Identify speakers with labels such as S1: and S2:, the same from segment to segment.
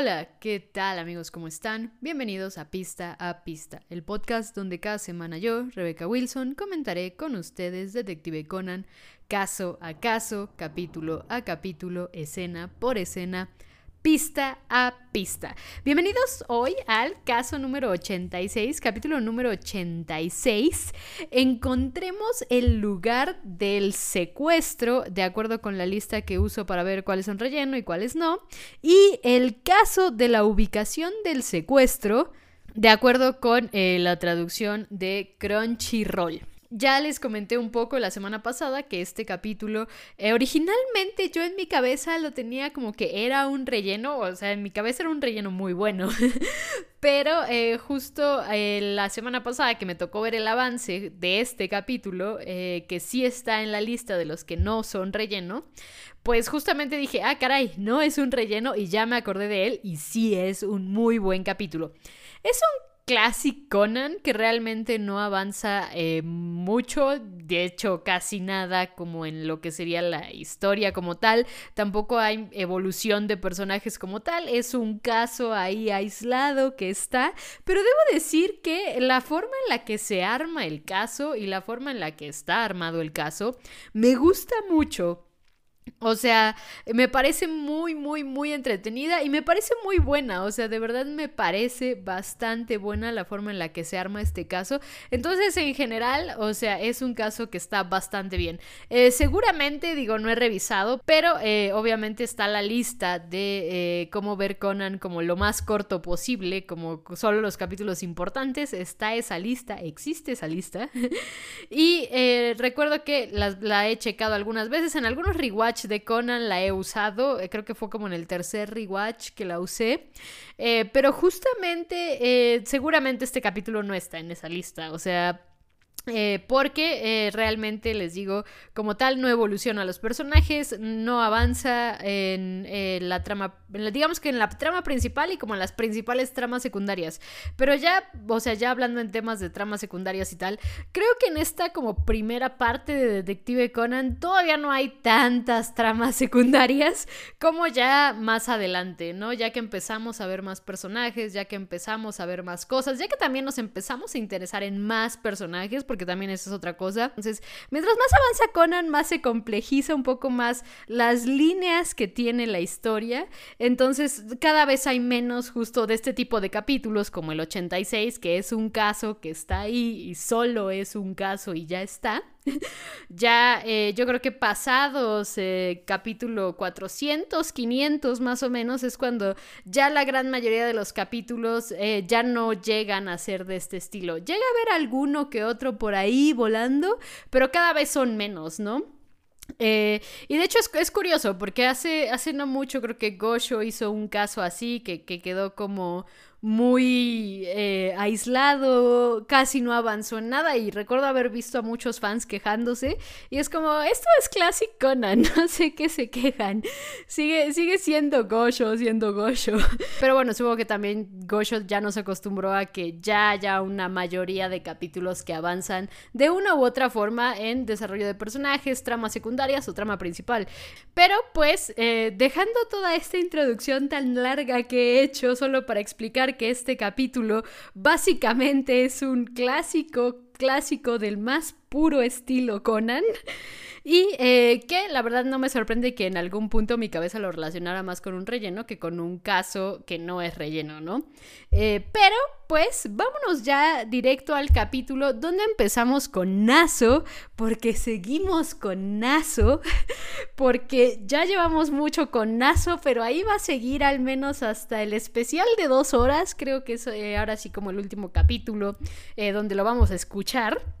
S1: Hola, ¿qué tal amigos? ¿Cómo están? Bienvenidos a Pista a Pista, el podcast donde cada semana yo, Rebecca Wilson, comentaré con ustedes Detective Conan, caso a caso, capítulo a capítulo, escena por escena, pista a pista. Bienvenidos hoy al caso número 86, capítulo número 86. Encontremos el lugar del secuestro, de acuerdo con la lista que uso para ver cuáles son relleno y cuáles no, y el caso de la ubicación del secuestro, de acuerdo con eh, la traducción de Crunchyroll. Ya les comenté un poco la semana pasada que este capítulo, eh, originalmente yo en mi cabeza lo tenía como que era un relleno, o sea, en mi cabeza era un relleno muy bueno, pero eh, justo eh, la semana pasada que me tocó ver el avance de este capítulo, que sí está en la lista de los que no son relleno, pues justamente dije, ah, caray, no es un relleno y ya me acordé de él y sí es un muy buen capítulo. Es un Classic Conan que realmente no avanza eh, mucho, de hecho casi nada como en lo que sería la historia como tal, tampoco hay evolución de personajes como tal, es un caso ahí aislado que está, pero debo decir que la forma en la que se arma el caso y la forma en la que está armado el caso me gusta mucho o sea, me parece muy, muy, muy entretenida y me parece muy buena. O sea, de verdad me parece bastante buena la forma en la que se arma este caso. Entonces, en general, o sea, es un caso que está bastante bien. Eh, seguramente, digo, no he revisado, pero eh, obviamente está la lista de eh, cómo ver Conan como lo más corto posible, como solo los capítulos importantes. Está esa lista, existe esa lista. y recuerdo que la, la he checado algunas veces en algunos de Conan la he usado, eh, creo que fue como en el tercer rewatch que la usé, eh, pero justamente eh, seguramente este capítulo no está en esa lista, o sea... Eh, porque eh, realmente les digo, como tal, no evoluciona los personajes, no avanza en eh, la trama, digamos que en la trama principal y como en las principales tramas secundarias. Pero ya, o sea, ya hablando en temas de tramas secundarias y tal, creo que en esta como primera parte de Detective Conan todavía no hay tantas tramas secundarias como ya más adelante, ¿no? Ya que empezamos a ver más personajes, ya que empezamos a ver más cosas, ya que también nos empezamos a interesar en más personajes porque también eso es otra cosa. Entonces, mientras más avanza Conan, más se complejiza un poco más las líneas que tiene la historia. Entonces, cada vez hay menos justo de este tipo de capítulos, como el 86, que es un caso que está ahí y solo es un caso y ya está. ya eh, yo creo que pasados eh, capítulo 400, 500 más o menos es cuando ya la gran mayoría de los capítulos eh, ya no llegan a ser de este estilo. Llega a haber alguno que otro por ahí volando, pero cada vez son menos, ¿no? y de hecho es, curioso porque hace, hace no mucho creo que Gosho hizo un caso así que, que quedó como muy eh, aislado, casi no avanzó en nada y recuerdo haber visto a muchos fans quejándose y es como, esto es Classic Conan, no sé qué se quejan, sigue, sigue siendo Gosho, siendo Gosho, pero bueno, supongo que también Gosho ya no se acostumbró a que ya haya una mayoría de capítulos que avanzan de una u otra forma en desarrollo de personajes, tramas secundarias o trama principal, pero pues eh, dejando toda esta introducción tan larga que he hecho solo para explicar que este capítulo básicamente es un clásico, clásico del más puro estilo Conan. Y eh, que la verdad no me sorprende que en algún punto mi cabeza lo relacionara más con un relleno que con un caso que no es relleno, ¿no? Eh, pero pues vámonos ya directo al capítulo donde empezamos con Naso, porque seguimos con Naso, porque ya llevamos mucho con Naso, pero ahí va a seguir al menos hasta el especial de dos horas, creo que es eh, ahora sí como el último capítulo donde lo vamos a escuchar.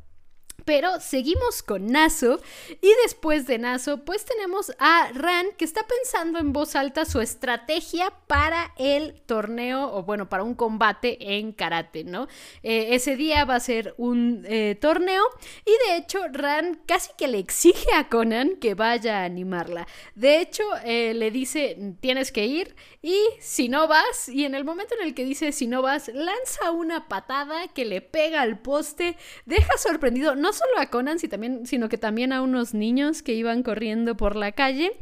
S1: Pero seguimos con Naso y después de Naso pues tenemos a Ran que está pensando en voz alta su estrategia para el torneo o bueno para un combate en karate, ¿no? Eh, ese día va a ser un eh, torneo y de hecho Ran casi que le exige a Conan que vaya a animarla. De hecho eh, le dice tienes que ir y si no vas y en el momento en el que dice si no vas lanza una patada que le pega al poste, deja sorprendido no solo a Conan, sino que también a unos niños que iban corriendo por la calle.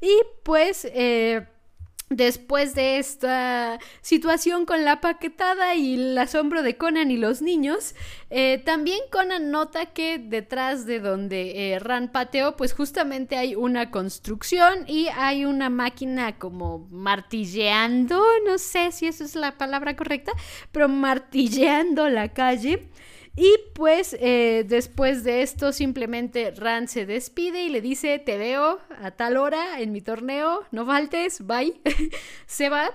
S1: Y pues... Eh, Después de esta situación con la paquetada y el asombro de Conan y los niños, eh, también Conan nota que detrás de donde eh, Ran pateó, pues justamente hay una construcción y hay una máquina como martilleando, no sé si esa es la palabra correcta, pero martilleando la calle. Y pues eh, después de esto simplemente Ran se despide y le dice, te veo a tal hora en mi torneo, no faltes, bye. se va.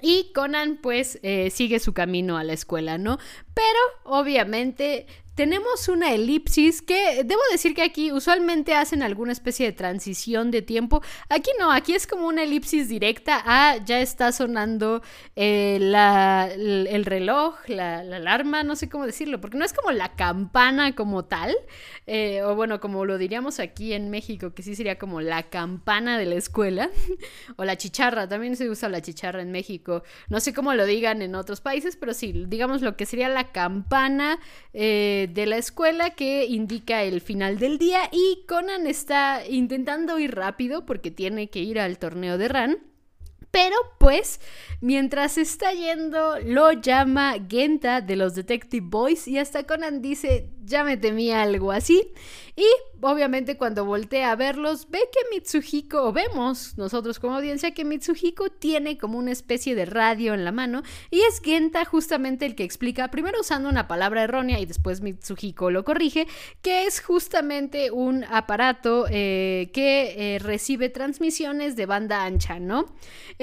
S1: Y Conan pues eh, sigue su camino a la escuela, ¿no? Pero obviamente tenemos una elipsis que debo decir que aquí usualmente hacen alguna especie de transición de tiempo. Aquí no, aquí es como una elipsis directa a ya está sonando eh, el, reloj, la, alarma, no sé cómo decirlo, porque no es como la campana como tal, eh, o bueno, como lo diríamos aquí en México, que sí sería como la campana de la escuela, o la chicharra, también se usa la chicharra en México. No sé cómo lo digan en otros países, pero sí, digamos lo que sería la campana. Eh, de la escuela que indica el final del día y Conan está intentando ir rápido porque tiene que ir al torneo de Ran. Pero pues, mientras está yendo, lo llama Genta de los Detective Boys y hasta Conan dice, ya me temía algo así. Y obviamente cuando voltea a verlos, ve que Mitsuhiko, o vemos nosotros como audiencia, que Mitsuhiko tiene como una especie de radio en la mano. Y es Genta justamente el que explica, primero usando una palabra errónea y después Mitsuhiko lo corrige, que es justamente un aparato eh, que eh, recibe transmisiones de banda ancha, ¿no?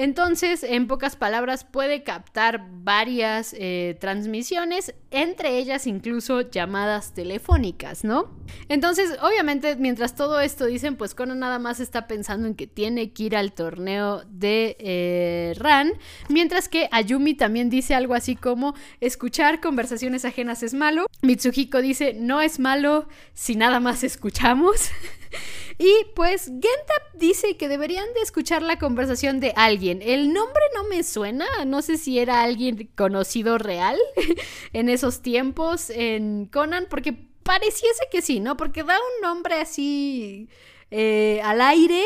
S1: Entonces, en pocas palabras, puede captar varias eh, transmisiones, entre ellas incluso llamadas telefónicas, ¿no? Entonces, obviamente, mientras todo esto dicen, pues Conan nada más está pensando en que tiene que ir al torneo de eh, Ran, mientras que Ayumi también dice algo así como, escuchar conversaciones ajenas es malo. Mitsuhiko dice, no es malo si nada más escuchamos. Y pues Genta dice que deberían de escuchar la conversación de alguien. El nombre no me suena, no sé si era alguien conocido real en esos tiempos en Conan, porque pareciese que sí, ¿no? Porque da un nombre así eh, al aire,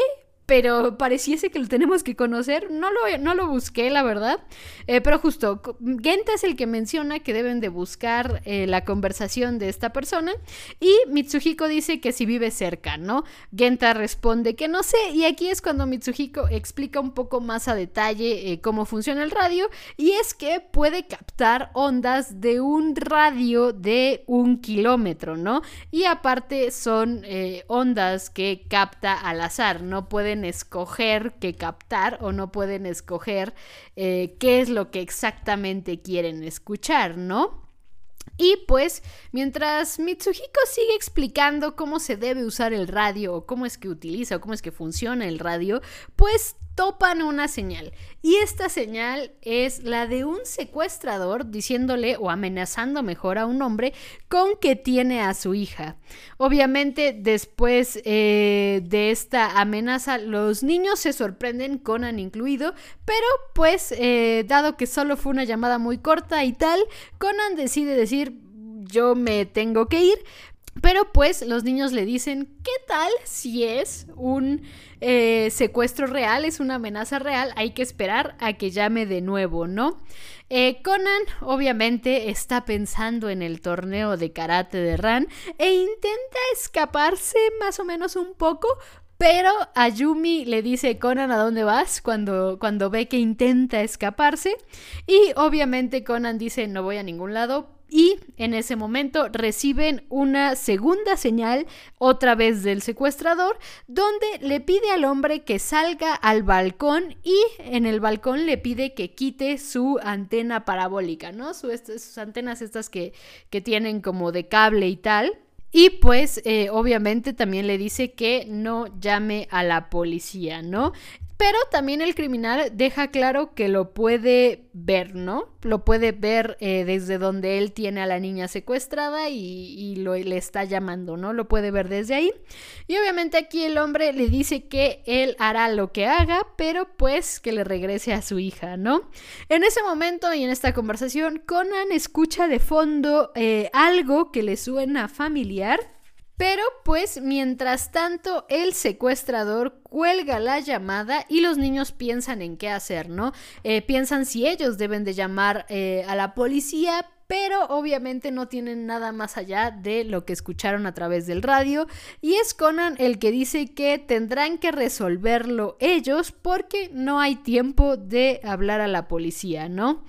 S1: pero pareciese que lo tenemos que conocer. No lo, no lo busqué, la verdad. Eh, pero justo, Genta es el que menciona que deben de buscar eh, la conversación de esta persona. Y Mitsuhiko dice que si vive cerca, ¿no? Genta responde que no sé. Y aquí es cuando Mitsuhiko explica un poco más a detalle eh, cómo funciona el radio. Y es que puede captar ondas de un radio de un kilómetro, ¿no? Y aparte son ondas que capta al azar, no pueden escoger qué captar o no pueden escoger eh, qué es lo que exactamente quieren escuchar, ¿no? Y pues, mientras Mitsuhiko sigue explicando cómo se debe usar el radio, o cómo es que utiliza, o cómo es que funciona el radio, pues topan una señal. Y esta señal es la de un secuestrador diciéndole o amenazando mejor a un hombre con que tiene a su hija. Obviamente después eh, de esta amenaza los niños se sorprenden, Conan incluido, pero pues eh, dado que solo fue una llamada muy corta y tal, Conan decide decir yo me tengo que ir, pero pues los niños le dicen, ¿qué tal si es un eh, secuestro real, es una amenaza real? Hay que esperar a que llame de nuevo, ¿no? Eh, Conan obviamente está pensando en el torneo de karate de Ran e intenta escaparse más o menos un poco, pero Ayumi le dice, Conan, ¿a dónde vas? Cuando, cuando ve que intenta escaparse. Y obviamente Conan dice, no voy a ningún lado, y en ese momento reciben una segunda señal, otra vez del secuestrador, donde le pide al hombre que salga al balcón y en el balcón le pide que quite su antena parabólica, ¿no? sus antenas estas que, que tienen como de cable y tal. Y pues eh, obviamente también le dice que no llame a la policía, ¿no? Pero también el criminal deja claro que lo puede ver, ¿no? Lo puede ver eh, desde donde él tiene a la niña secuestrada y, lo, le está llamando, ¿no? Lo puede ver desde ahí. Y obviamente aquí el hombre le dice que él hará lo que haga, pero pues que le regrese a su hija, ¿no? En ese momento y en esta conversación, Conan escucha de fondo eh, algo que le suena familiar Pero pues mientras tanto el secuestrador cuelga la llamada y los niños piensan en qué hacer, ¿no? Eh, piensan si ellos deben de llamar eh, a la policía, pero obviamente no tienen nada más allá de lo que escucharon a través del radio y es Conan el que dice que tendrán que resolverlo ellos porque no hay tiempo de hablar a la policía, ¿no?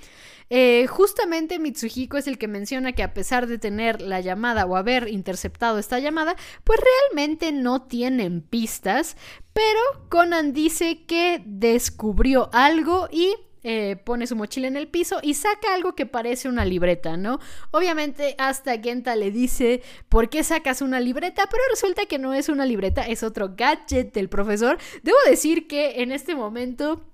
S1: Eh, justamente Mitsuhiko es el que menciona que a pesar de tener la llamada o haber interceptado esta llamada, pues realmente no tienen pistas, pero Conan dice que descubrió algo y eh, pone su mochila en el piso y saca algo que parece una libreta, ¿no? Obviamente hasta Genta le dice, ¿por qué sacas una libreta? Pero resulta que no es una libreta, es otro gadget del profesor. Debo decir que en este momento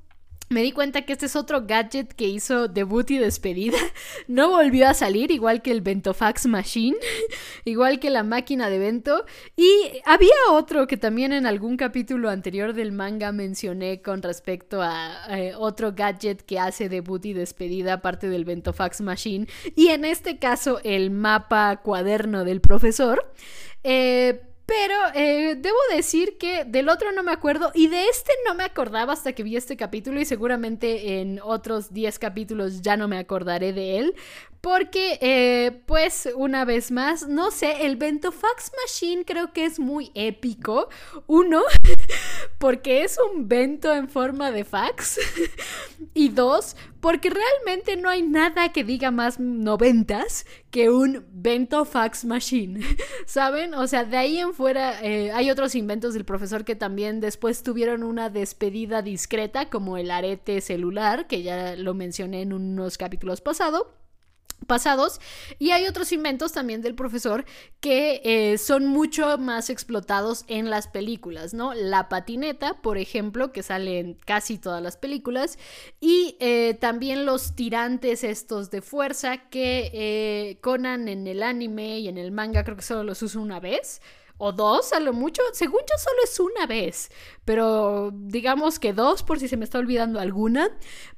S1: me di cuenta que este es otro gadget que hizo debut y despedida. No volvió a salir, igual que el Ventofax Machine, igual que la máquina de Vento. Y había otro que también en algún capítulo anterior del manga mencioné con respecto a eh, otro gadget que hace debut y despedida, aparte del Ventofax Machine. Y en este caso, el mapa cuaderno del profesor. Eh, pero eh, debo decir que del otro no me acuerdo y de este no me acordaba hasta que vi este capítulo y seguramente en otros 10 capítulos ya no me acordaré de él. Porque, eh, pues, una vez más, no sé, el Ventofax Machine creo que es muy épico. Uno, porque es un vento en forma de fax. y dos, porque realmente no hay nada que diga más noventas que un Ventofax Machine. ¿Saben? O sea, de ahí en fuera eh, hay otros inventos del profesor que también después tuvieron una despedida discreta, como el arete celular, que ya lo mencioné en unos capítulos pasados pasados y hay otros inventos también del profesor que eh, son mucho más explotados en las películas, ¿no? La patineta, por ejemplo, que sale en casi todas las películas y eh, también los tirantes estos de fuerza que eh, Conan en el anime y en el manga creo que solo los usa una vez o dos a lo mucho. Según yo solo es una vez, pero digamos que dos por si se me está olvidando alguna.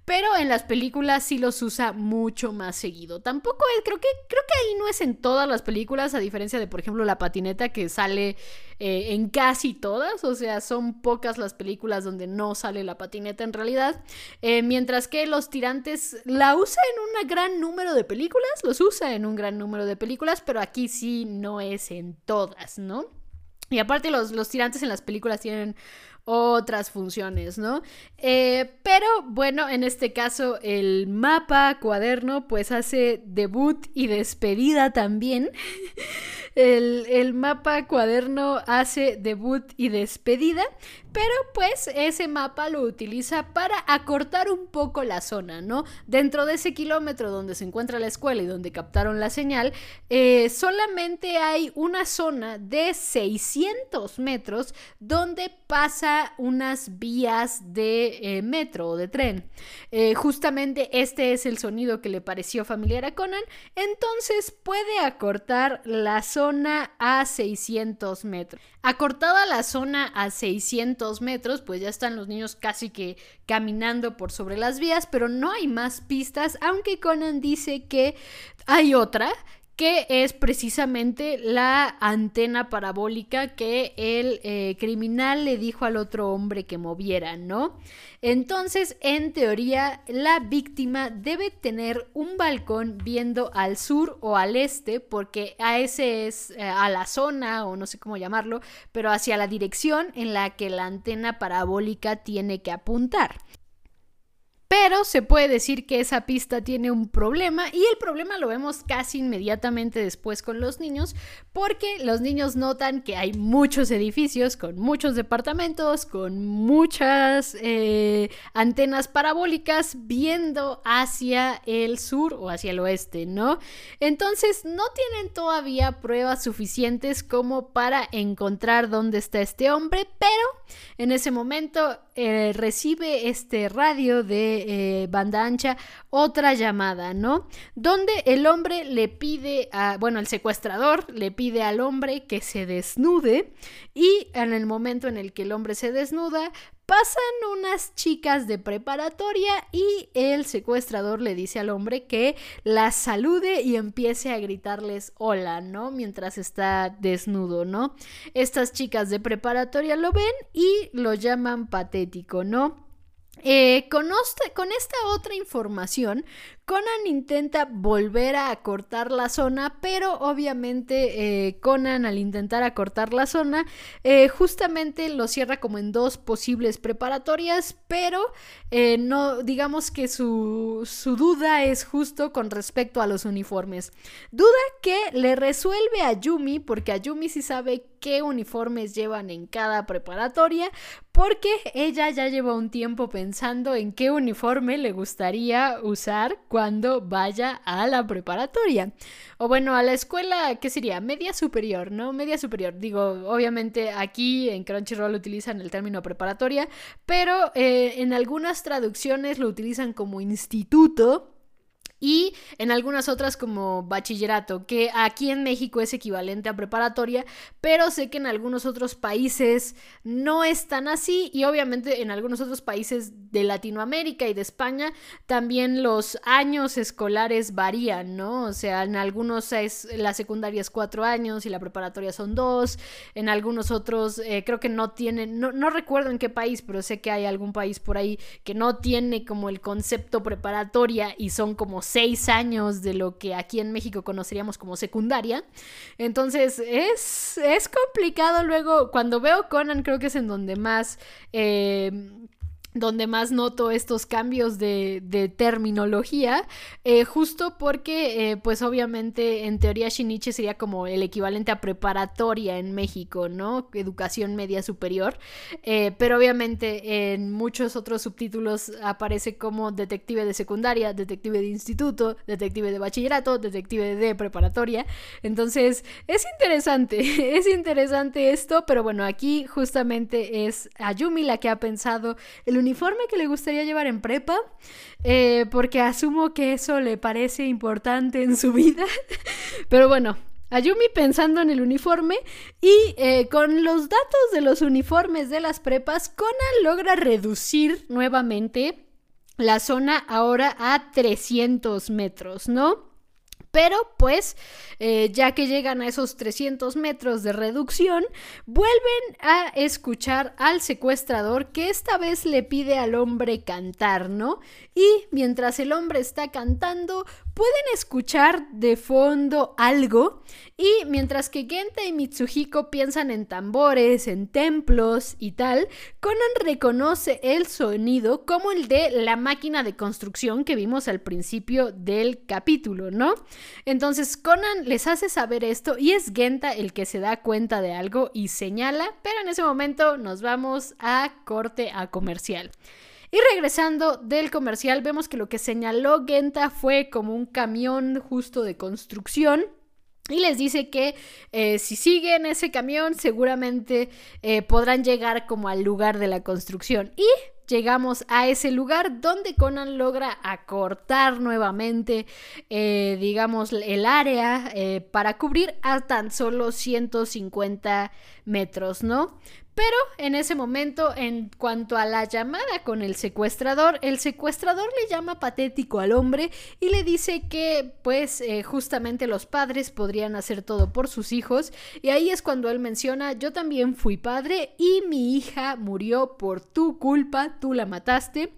S1: Pero en las películas sí los usa mucho más seguido. Tampoco es, creo que, creo que ahí no es en todas las películas, a diferencia de, por ejemplo, la patineta que sale eh, en casi todas. O sea, son pocas las películas donde no sale la patineta en realidad. Eh, mientras que los tirantes la usa en un gran número de películas, los usa en un gran número de películas, pero aquí sí no es en todas, ¿no? Y aparte los, los tirantes en las películas tienen otras funciones, ¿no? Eh, pero bueno, en este caso el mapa cuaderno pues hace debut y despedida también. el, el, mapa cuaderno hace debut y despedida, pero pues ese mapa lo utiliza para acortar un poco la zona, ¿no? Dentro de ese kilómetro donde se encuentra la escuela y donde captaron la señal, eh, solamente hay una zona de 600 metros donde pasa unas vías de eh, metro o de tren. Eh, justamente este es el sonido que le pareció familiar a Conan, entonces puede acortar la zona a 600 metros. Acortada la zona a 600 metros, pues ya están los niños casi que caminando por sobre las vías, pero no hay más pistas, aunque Conan dice que hay otra que es precisamente la antena parabólica que el eh, criminal le dijo al otro hombre que moviera, ¿no? Entonces, en teoría, la víctima debe tener un balcón viendo al sur o al este, porque a ese es eh, a la zona, o no sé cómo llamarlo, pero hacia la dirección en la que la antena parabólica tiene que apuntar. Pero se puede decir que esa pista tiene un problema y el problema lo vemos casi inmediatamente después con los niños porque los niños notan que hay muchos edificios con muchos departamentos, con muchas eh, antenas parabólicas viendo hacia el sur o hacia el oeste, ¿no? Entonces no tienen todavía pruebas suficientes como para encontrar dónde está este hombre, pero en ese momento eh, recibe este radio de eh, banda ancha, otra llamada, ¿no? Donde el hombre le pide a, bueno, el secuestrador le pide al hombre que se desnude y en el momento en el que el hombre se desnuda, Pasan unas chicas de preparatoria y el secuestrador le dice al hombre que las salude y empiece a gritarles hola, ¿no? Mientras está desnudo, ¿no? Estas chicas de preparatoria lo ven y lo llaman patético, ¿no? Eh, con, con, esta otra información, Conan intenta volver a acortar la zona, pero obviamente eh, Conan al intentar acortar la zona, eh, justamente lo cierra como en dos posibles preparatorias, pero eh, no, digamos que su, su duda es justo con respecto a los uniformes. Duda que le resuelve a Yumi, porque a Yumi sí sabe qué uniformes llevan en cada preparatoria, porque ella ya lleva un tiempo pensando en qué uniforme le gustaría usar cuando vaya a la preparatoria. O bueno, a la escuela, ¿qué sería? Media superior, ¿no? Media superior. Digo, obviamente aquí en Crunchyroll utilizan el término preparatoria, pero eh, en algunas traducciones lo utilizan como instituto y en algunas otras como bachillerato, que aquí en México es equivalente a preparatoria, pero sé que en algunos otros países no es tan así y obviamente en algunos otros países de Latinoamérica y de España también los años escolares varían, ¿no? O sea, en algunos es, la secundaria es cuatro años y la preparatoria son dos, en algunos otros eh, creo que no tienen, no, no recuerdo en qué país, pero sé que hay algún país por ahí que no tiene como el concepto preparatoria y son como seis años de lo que aquí en México conoceríamos como secundaria. Entonces es, es complicado luego, cuando veo Conan creo que es en donde más... Eh, donde más noto estos cambios de, terminología, eh, justo porque, eh, pues obviamente, en teoría Shinichi sería como el equivalente a preparatoria en México, ¿no? Educación media superior, eh, pero obviamente en muchos otros subtítulos aparece como detective de secundaria, detective de instituto, detective de bachillerato, detective de preparatoria, entonces es interesante, es interesante esto, pero bueno, aquí justamente es Ayumi la que ha pensado el uniforme que le gustaría llevar en prepa, eh, porque asumo que eso le parece importante en su vida. Pero bueno, Ayumi pensando en el uniforme y eh, con los datos de los uniformes de las prepas, Conan logra reducir nuevamente la zona ahora a 300 metros, ¿no? Pero pues, eh, ya que llegan a esos 300 metros de reducción, vuelven a escuchar al secuestrador que esta vez le pide al hombre cantar, ¿no? Y mientras el hombre está cantando, pueden escuchar de fondo algo y mientras que Genta y Mitsuhiko piensan en tambores, en templos y tal, Conan reconoce el sonido como el de la máquina de construcción que vimos al principio del capítulo, ¿no? Entonces Conan les hace saber esto y es Genta el que se da cuenta de algo y señala, pero en ese momento nos vamos a corte a comercial. Y regresando del comercial, vemos que lo que señaló Genta fue como un camión justo de construcción. Y les dice que eh, si siguen ese camión seguramente eh, podrán llegar como al lugar de la construcción. Y llegamos a ese lugar donde Conan logra acortar nuevamente, eh, digamos, el área para cubrir a tan solo 150 metros, ¿no? Pero en ese momento, en cuanto a la llamada con el secuestrador, el secuestrador le llama patético al hombre y le dice que pues eh, justamente los padres podrían hacer todo por sus hijos. Y ahí es cuando él menciona, yo también fui padre y mi hija murió por tu culpa, tú la mataste.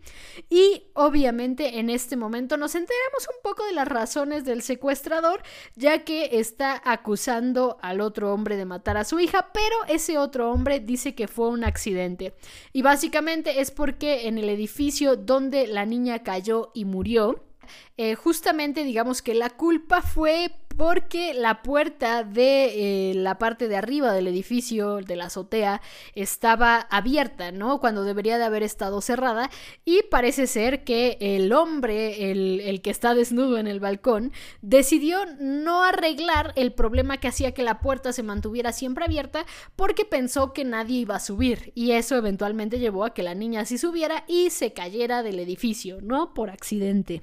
S1: Y obviamente en este momento nos enteramos un poco de las razones del secuestrador, ya que está acusando al otro hombre de matar a su hija, pero ese otro hombre dice que fue un accidente. Y básicamente es porque en el edificio donde la niña cayó y murió, eh, justamente digamos que la culpa fue porque la puerta de eh, la parte de arriba del edificio, de la azotea, estaba abierta, ¿no? Cuando debería de haber estado cerrada y parece ser que el hombre, el, el que está desnudo en el balcón, decidió no arreglar el problema que hacía que la puerta se mantuviera siempre abierta porque pensó que nadie iba a subir y eso eventualmente llevó a que la niña sí subiera y se cayera del edificio, ¿no? Por accidente.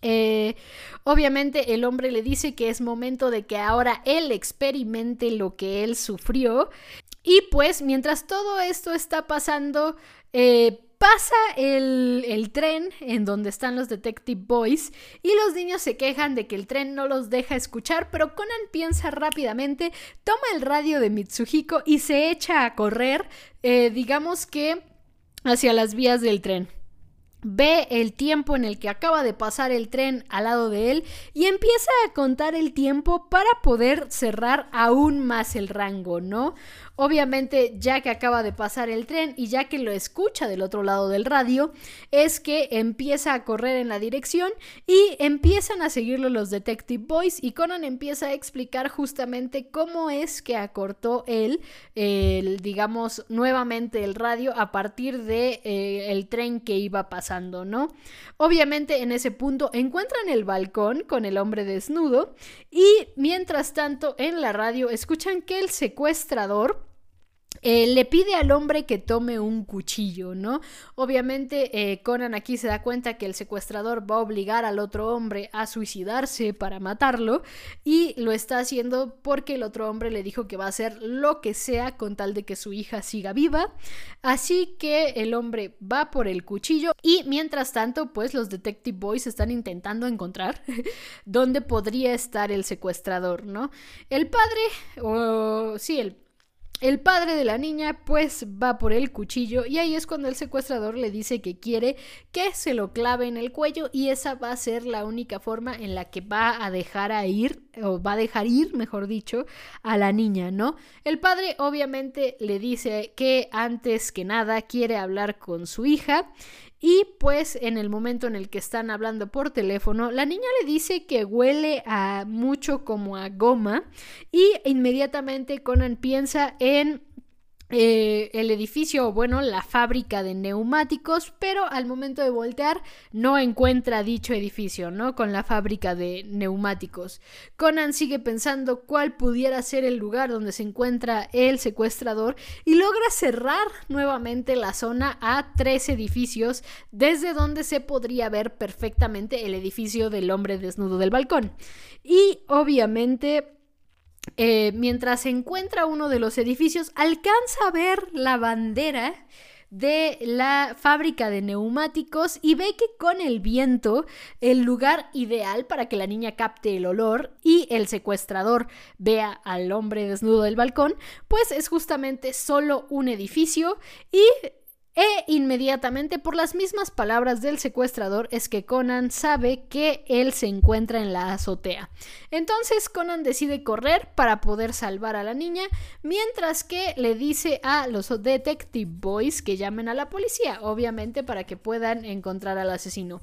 S1: Eh, obviamente el hombre le dice que es momento de que ahora él experimente lo que él sufrió. Y pues mientras todo esto está pasando, eh, pasa el, el, tren en donde están los Detective Boys y los niños se quejan de que el tren no los deja escuchar, pero Conan piensa rápidamente, toma el radio de Mitsuhiko y se echa a correr, eh, digamos que hacia las vías del tren ve el tiempo en el que acaba de pasar el tren al lado de él y empieza a contar el tiempo para poder cerrar aún más el rango, ¿no? Obviamente, ya que acaba de pasar el tren y ya que lo escucha del otro lado del radio, es que empieza a correr en la dirección y empiezan a seguirlo los Detective Boys y Conan empieza a explicar justamente cómo es que acortó él, el, digamos, nuevamente el radio a partir de eh, el tren que iba pasando, ¿no? Obviamente en ese punto encuentran el balcón con el hombre desnudo y mientras tanto en la radio escuchan que el secuestrador eh, le pide al hombre que tome un cuchillo, ¿no? Obviamente eh, Conan aquí se da cuenta que el secuestrador va a obligar al otro hombre a suicidarse para matarlo y lo está haciendo porque el otro hombre le dijo que va a hacer lo que sea con tal de que su hija siga viva. Así que el hombre va por el cuchillo y mientras tanto pues los Detective Boys están intentando encontrar dónde podría estar el secuestrador, ¿no? El padre, o sí, el el padre de la niña pues va por el cuchillo y ahí es cuando el secuestrador le dice que quiere que se lo clave en el cuello y esa va a ser la única forma en la que va a dejar a ir o va a dejar ir, mejor dicho, a la niña, ¿no? El padre obviamente le dice que antes que nada quiere hablar con su hija y pues en el momento en el que están hablando por teléfono, la niña le dice que huele a mucho como a goma y inmediatamente Conan piensa en eh, el edificio, bueno, la fábrica de neumáticos, pero al momento de voltear no encuentra dicho edificio, ¿no? Con la fábrica de neumáticos. Conan sigue pensando cuál pudiera ser el lugar donde se encuentra el secuestrador y logra cerrar nuevamente la zona a tres edificios desde donde se podría ver perfectamente el edificio del hombre desnudo del balcón. Y obviamente eh, mientras se encuentra uno de los edificios, alcanza a ver la bandera de la fábrica de neumáticos y ve que con el viento el lugar ideal para que la niña capte el olor y el secuestrador vea al hombre desnudo del balcón, pues es justamente solo un edificio y e inmediatamente, por las mismas palabras del secuestrador, es que Conan sabe que él se encuentra en la azotea. Entonces Conan decide correr para poder salvar a la niña, mientras que le dice a los Detective Boys que llamen a la policía, obviamente para que puedan encontrar al asesino.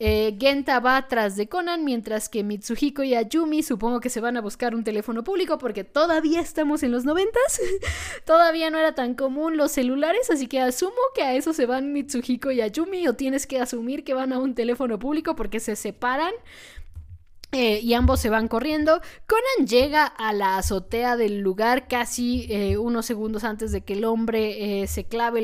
S1: Eh, Genta va atrás de Conan, mientras que Mitsuhiko y Ayumi supongo que se van a buscar un teléfono público porque todavía estamos en los noventas. todavía no era tan común los celulares, así que asumo que a eso se van Mitsuhiko y Ayumi o tienes que asumir que van a un teléfono público porque se separan eh, y ambos se van corriendo. Conan llega a la azotea del lugar casi eh, unos segundos antes de que el hombre eh, se clave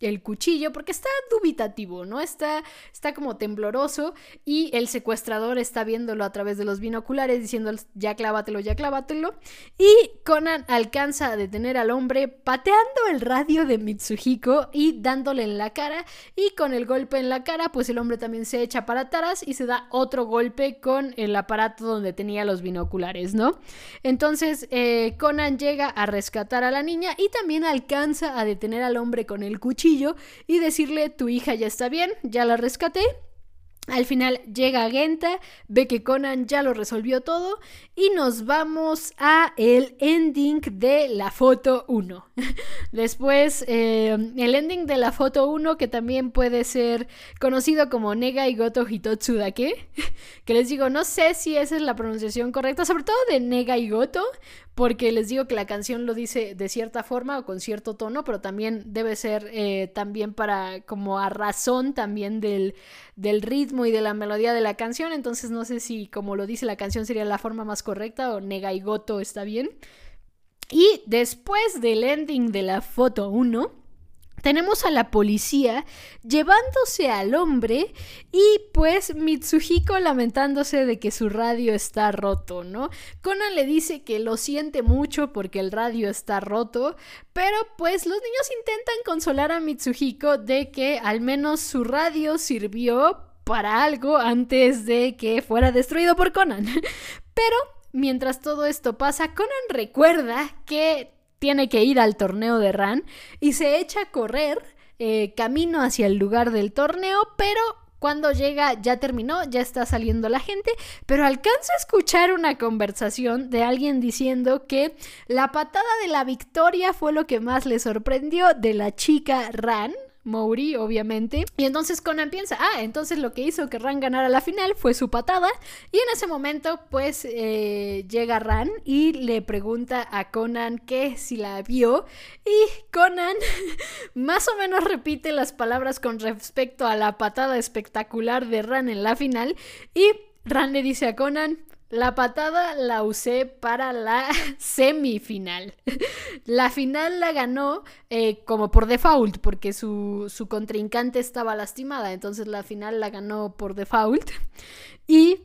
S1: el, cuchillo porque está dubitativo, ¿no? Está, está como tembloroso y el secuestrador está viéndolo a través de los binoculares diciendo ya clávatelo, ya clávatelo. Y Conan alcanza a detener al hombre pateando el radio de Mitsuhiko y dándole en la cara y con el golpe en la cara pues el hombre también se echa para atrás y se da otro golpe con el aparato donde tenía los binoculares, ¿no? Entonces eh, Conan llega a rescatar a la niña y también alcanza a detener al hombre con el cuchillo y decirle tu hija ya está bien, ya la rescaté, Al final llega Genta, ve que Conan ya lo resolvió todo y nos vamos a el ending de la foto 1. Después, eh, el ending de la foto 1 que también puede ser conocido como Nega y Goto Hitotsu Dake, que les digo, no sé si esa es la pronunciación correcta, sobre todo de Nega y Goto, porque les digo que la canción lo dice de cierta forma o con cierto tono, pero también debe ser eh, también para como a razón también del, del ritmo y de la melodía de la canción, entonces no sé si como lo dice la canción sería la forma más correcta o Negaigoto está bien. Y después del ending de la foto 1, tenemos a la policía llevándose al hombre y pues Mitsuhiko lamentándose de que su radio está roto, ¿no? Conan le dice que lo siente mucho porque el radio está roto, pero pues los niños intentan consolar a Mitsuhiko de que al menos su radio sirvió para algo antes de que fuera destruido por Conan. Pero mientras todo esto pasa, Conan recuerda que tiene que ir al torneo de Ran y se echa a correr eh, camino hacia el lugar del torneo, pero cuando llega ya terminó, ya está saliendo la gente, pero alcanza a escuchar una conversación de alguien diciendo que la patada de la victoria fue lo que más le sorprendió de la chica Ran, Mori, obviamente. Y entonces Conan piensa, ah, entonces lo que hizo que Ran ganara la final fue su patada. Y en ese momento, pues eh, llega Ran y le pregunta a Conan que si la vio. Y Conan más o menos repite las palabras con respecto a la patada espectacular de Ran en la final. Y Ran le dice a Conan, la patada la usé para la semifinal. La final la ganó eh, como por default, porque su, su contrincante estaba lastimada. Entonces la final la ganó por default. Y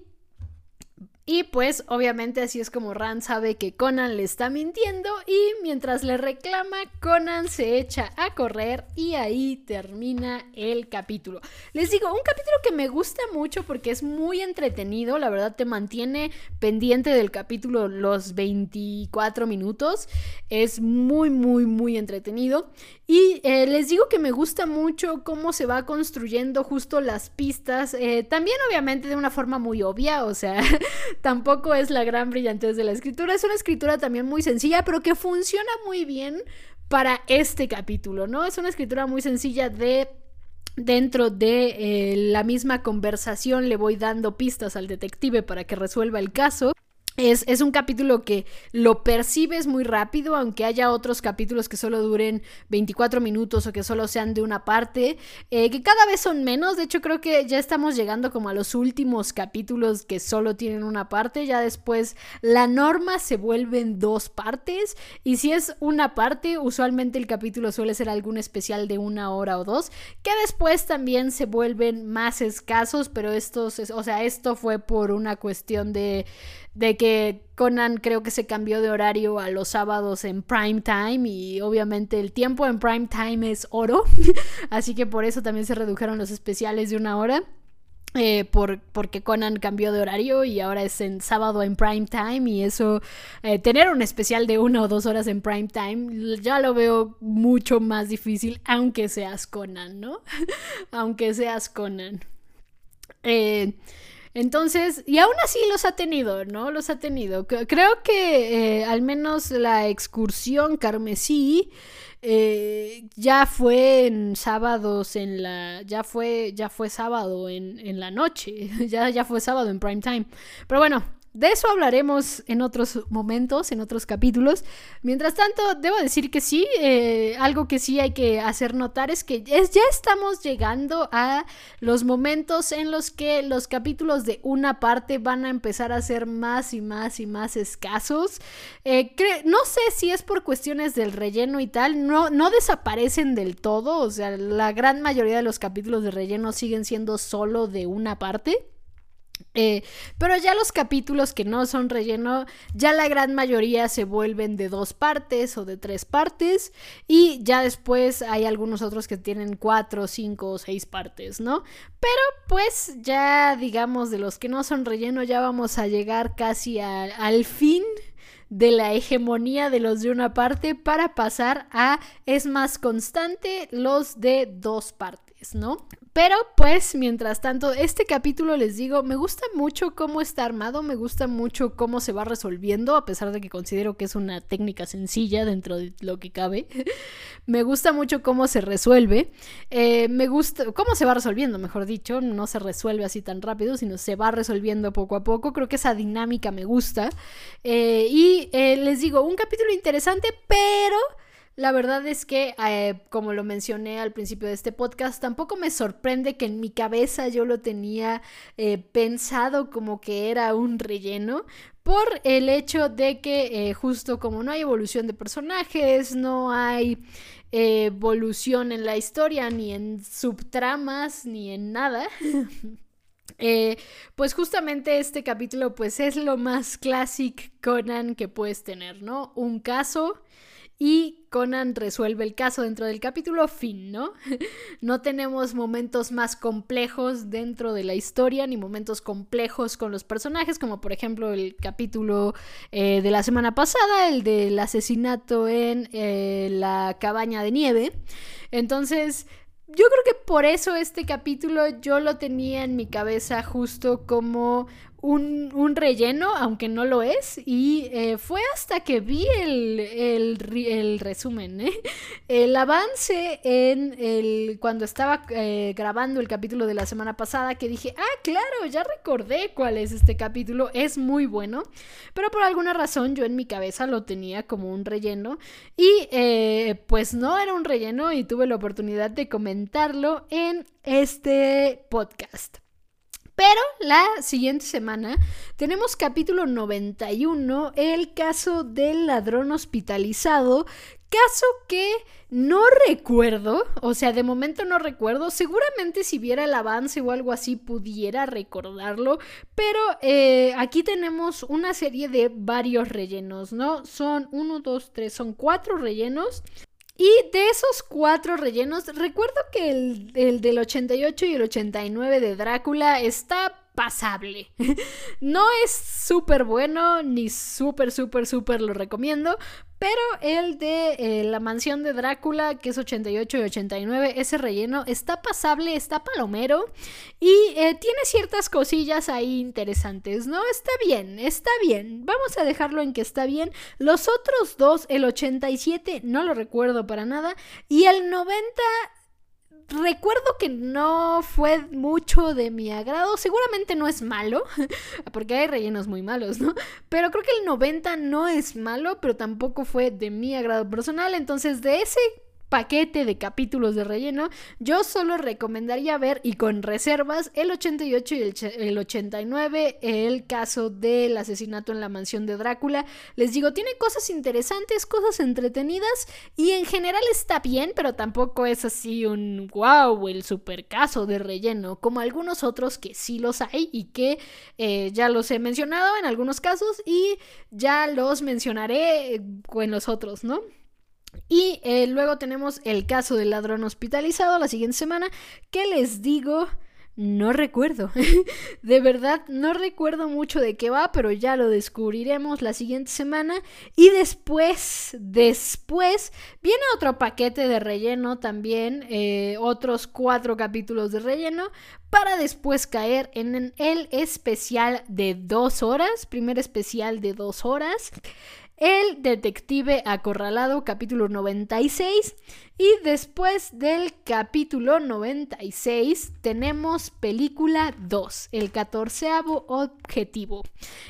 S1: y pues obviamente así es como Ran sabe que Conan le está mintiendo y mientras le reclama, Conan se echa a correr y ahí termina el capítulo. Les digo, un capítulo que me gusta mucho porque es muy entretenido, la verdad te mantiene pendiente del capítulo los 24 minutos, es muy muy muy entretenido y eh, les digo que me gusta mucho cómo se va construyendo justo las pistas. Eh, también obviamente de una forma muy obvia. O sea, tampoco es la gran brillantez de la escritura. Es una escritura también muy sencilla, pero que funciona muy bien para este capítulo, ¿no? Es una escritura muy sencilla de dentro de eh, la misma conversación le voy dando pistas al detective para que resuelva el caso. Es, un capítulo que lo percibes muy rápido, aunque haya otros capítulos que solo duren 24 minutos o que solo sean de una parte, eh, que cada vez son menos. De hecho, creo que ya estamos llegando como a los últimos capítulos que solo tienen una parte. Ya después la norma se vuelve en dos partes. Y si es una parte, usualmente el capítulo suele ser algún especial de una hora o dos, que después también se vuelven más escasos, pero estos, o sea, esto fue por una cuestión de de que Conan creo que se cambió de horario a los sábados en prime time y obviamente el tiempo en prime time es oro, así que por eso también se redujeron los especiales de una hora. Eh, por, porque Conan cambió de horario y ahora es en sábado en prime time y eso, eh, tener un especial de una o dos horas en prime time, ya lo veo mucho más difícil, aunque seas Conan, ¿no? aunque seas Conan. Eh, entonces, y aún así los ha tenido, ¿no? Los ha tenido. Creo que eh, al menos la excursión carmesí eh, ya fue en sábados en la. Ya fue. Ya fue sábado en, en la noche. ya, ya fue sábado en prime time. Pero bueno, de eso hablaremos en otros momentos, en otros capítulos. Mientras tanto, debo decir que sí, eh, algo que sí hay que hacer notar es que ya estamos llegando a los momentos en los que los capítulos de una parte van a empezar a ser más y más y más escasos. Eh, no sé si es por cuestiones del relleno y tal, no, no desaparecen del todo, o sea, la gran mayoría de los capítulos de relleno siguen siendo solo de una parte. Eh, pero ya los capítulos que no son relleno, ya la gran mayoría se vuelven de dos partes o de tres partes y ya después hay algunos otros que tienen cuatro, cinco o seis partes, ¿no? Pero pues ya digamos de los que no son relleno ya vamos a llegar casi al fin de la hegemonía de los de una parte para pasar a es más constante los de dos partes. ¿No? Pero pues, mientras tanto, este capítulo les digo, me gusta mucho cómo está armado, me gusta mucho cómo se va resolviendo, a pesar de que considero que es una técnica sencilla dentro de lo que cabe. me gusta mucho cómo se resuelve, eh, me gusta cómo se va resolviendo, mejor dicho, no se resuelve así tan rápido, sino se va resolviendo poco a poco. Creo que esa dinámica me gusta. Eh, y eh, les digo, un capítulo interesante, pero la verdad es que, eh, como lo mencioné al principio de este podcast, tampoco me sorprende que en mi cabeza yo lo tenía eh, pensado como que era un relleno, por el hecho de que eh, justo como no hay evolución de personajes, no hay evolución en la historia, ni en subtramas, ni en nada. pues justamente este capítulo pues es lo más classic Conan que puedes tener, ¿no? Un caso y Conan resuelve el caso dentro del capítulo fin, ¿no? No tenemos momentos más complejos dentro de la historia, ni momentos complejos con los personajes, como por ejemplo el capítulo eh, de la semana pasada, el del asesinato en eh, la cabaña de nieve. Entonces, yo creo que por eso este capítulo yo lo tenía en mi cabeza justo como un, relleno, aunque no lo es, y eh, fue hasta que vi el, el, resumen, ¿eh? el avance en el cuando estaba eh, grabando el capítulo de la semana pasada, que dije, ah, claro, ya recordé cuál es este capítulo, es muy bueno, pero por alguna razón yo en mi cabeza lo tenía como un relleno, y pues no era un relleno y tuve la oportunidad de comentarlo en este podcast. Pero la siguiente semana tenemos capítulo 91, el caso del ladrón hospitalizado, caso que no recuerdo, o sea, de momento no recuerdo, seguramente si viera el avance o algo así pudiera recordarlo, pero eh, aquí tenemos una serie de varios rellenos, ¿no? Son uno, dos, tres, son cuatro rellenos. Y de esos cuatro rellenos, recuerdo que el, el, del 88 y el 89 de Drácula está pasable. no es súper bueno, ni súper, súper, súper lo recomiendo, pero el de eh, la mansión de Drácula, que es 88 y 89, ese relleno está pasable, está palomero y eh, tiene ciertas cosillas ahí interesantes, ¿no? Está bien, está bien. Vamos a dejarlo en que está bien. Los otros dos, el 87, no lo recuerdo para nada, y el 90 recuerdo que no fue mucho de mi agrado. Seguramente no es malo, porque hay rellenos muy malos, ¿no? Pero creo que el 90 no es malo, pero tampoco fue de mi agrado personal. Entonces, de ese paquete de capítulos de relleno, yo solo recomendaría ver y con reservas el 88 y el, 89, el caso del asesinato en la mansión de Drácula. Les digo, tiene cosas interesantes, cosas entretenidas y en general está bien, pero tampoco es así un wow, el super caso de relleno, como algunos otros que sí los hay y que eh, ya los he mencionado en algunos casos y ya los mencionaré en los otros, ¿no? Y eh, luego tenemos el caso del ladrón hospitalizado la siguiente semana, que les digo, no recuerdo. de verdad, no recuerdo mucho de qué va, pero ya lo descubriremos la siguiente semana. Y después, después, viene otro paquete de relleno también, eh, otros cuatro capítulos de relleno, para después caer en el especial de dos horas, primer especial de dos horas. El Detective Acorralado, capítulo 96. Y después del capítulo 96 tenemos película 2, el catorceavo objetivo.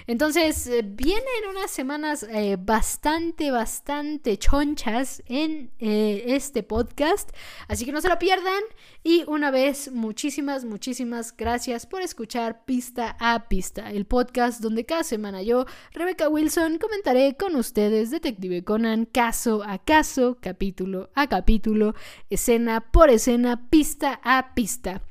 S1: Entonces eh, vienen unas semanas eh, bastante, bastante chonchas en eh, este podcast. Así que no se lo pierdan. Y una vez, muchísimas, muchísimas gracias por escuchar Pista a Pista, el podcast donde cada semana yo, Rebecca Wilson, comentaré con ustedes Detective Conan caso a caso, capítulo a capítulo escena por escena, pista a pista.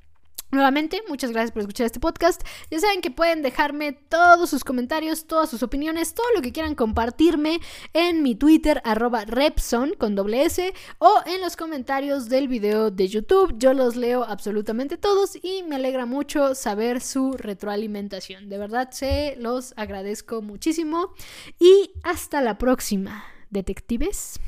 S1: Nuevamente, muchas gracias por escuchar este podcast. Ya saben que pueden dejarme todos sus comentarios, todas sus opiniones, todo lo que quieran compartirme en mi Twitter, arroba Repson con doble S, o en los comentarios del video de YouTube. Yo los leo absolutamente todos y me alegra mucho saber su retroalimentación. De verdad, se los agradezco muchísimo. Y hasta la próxima, detectives.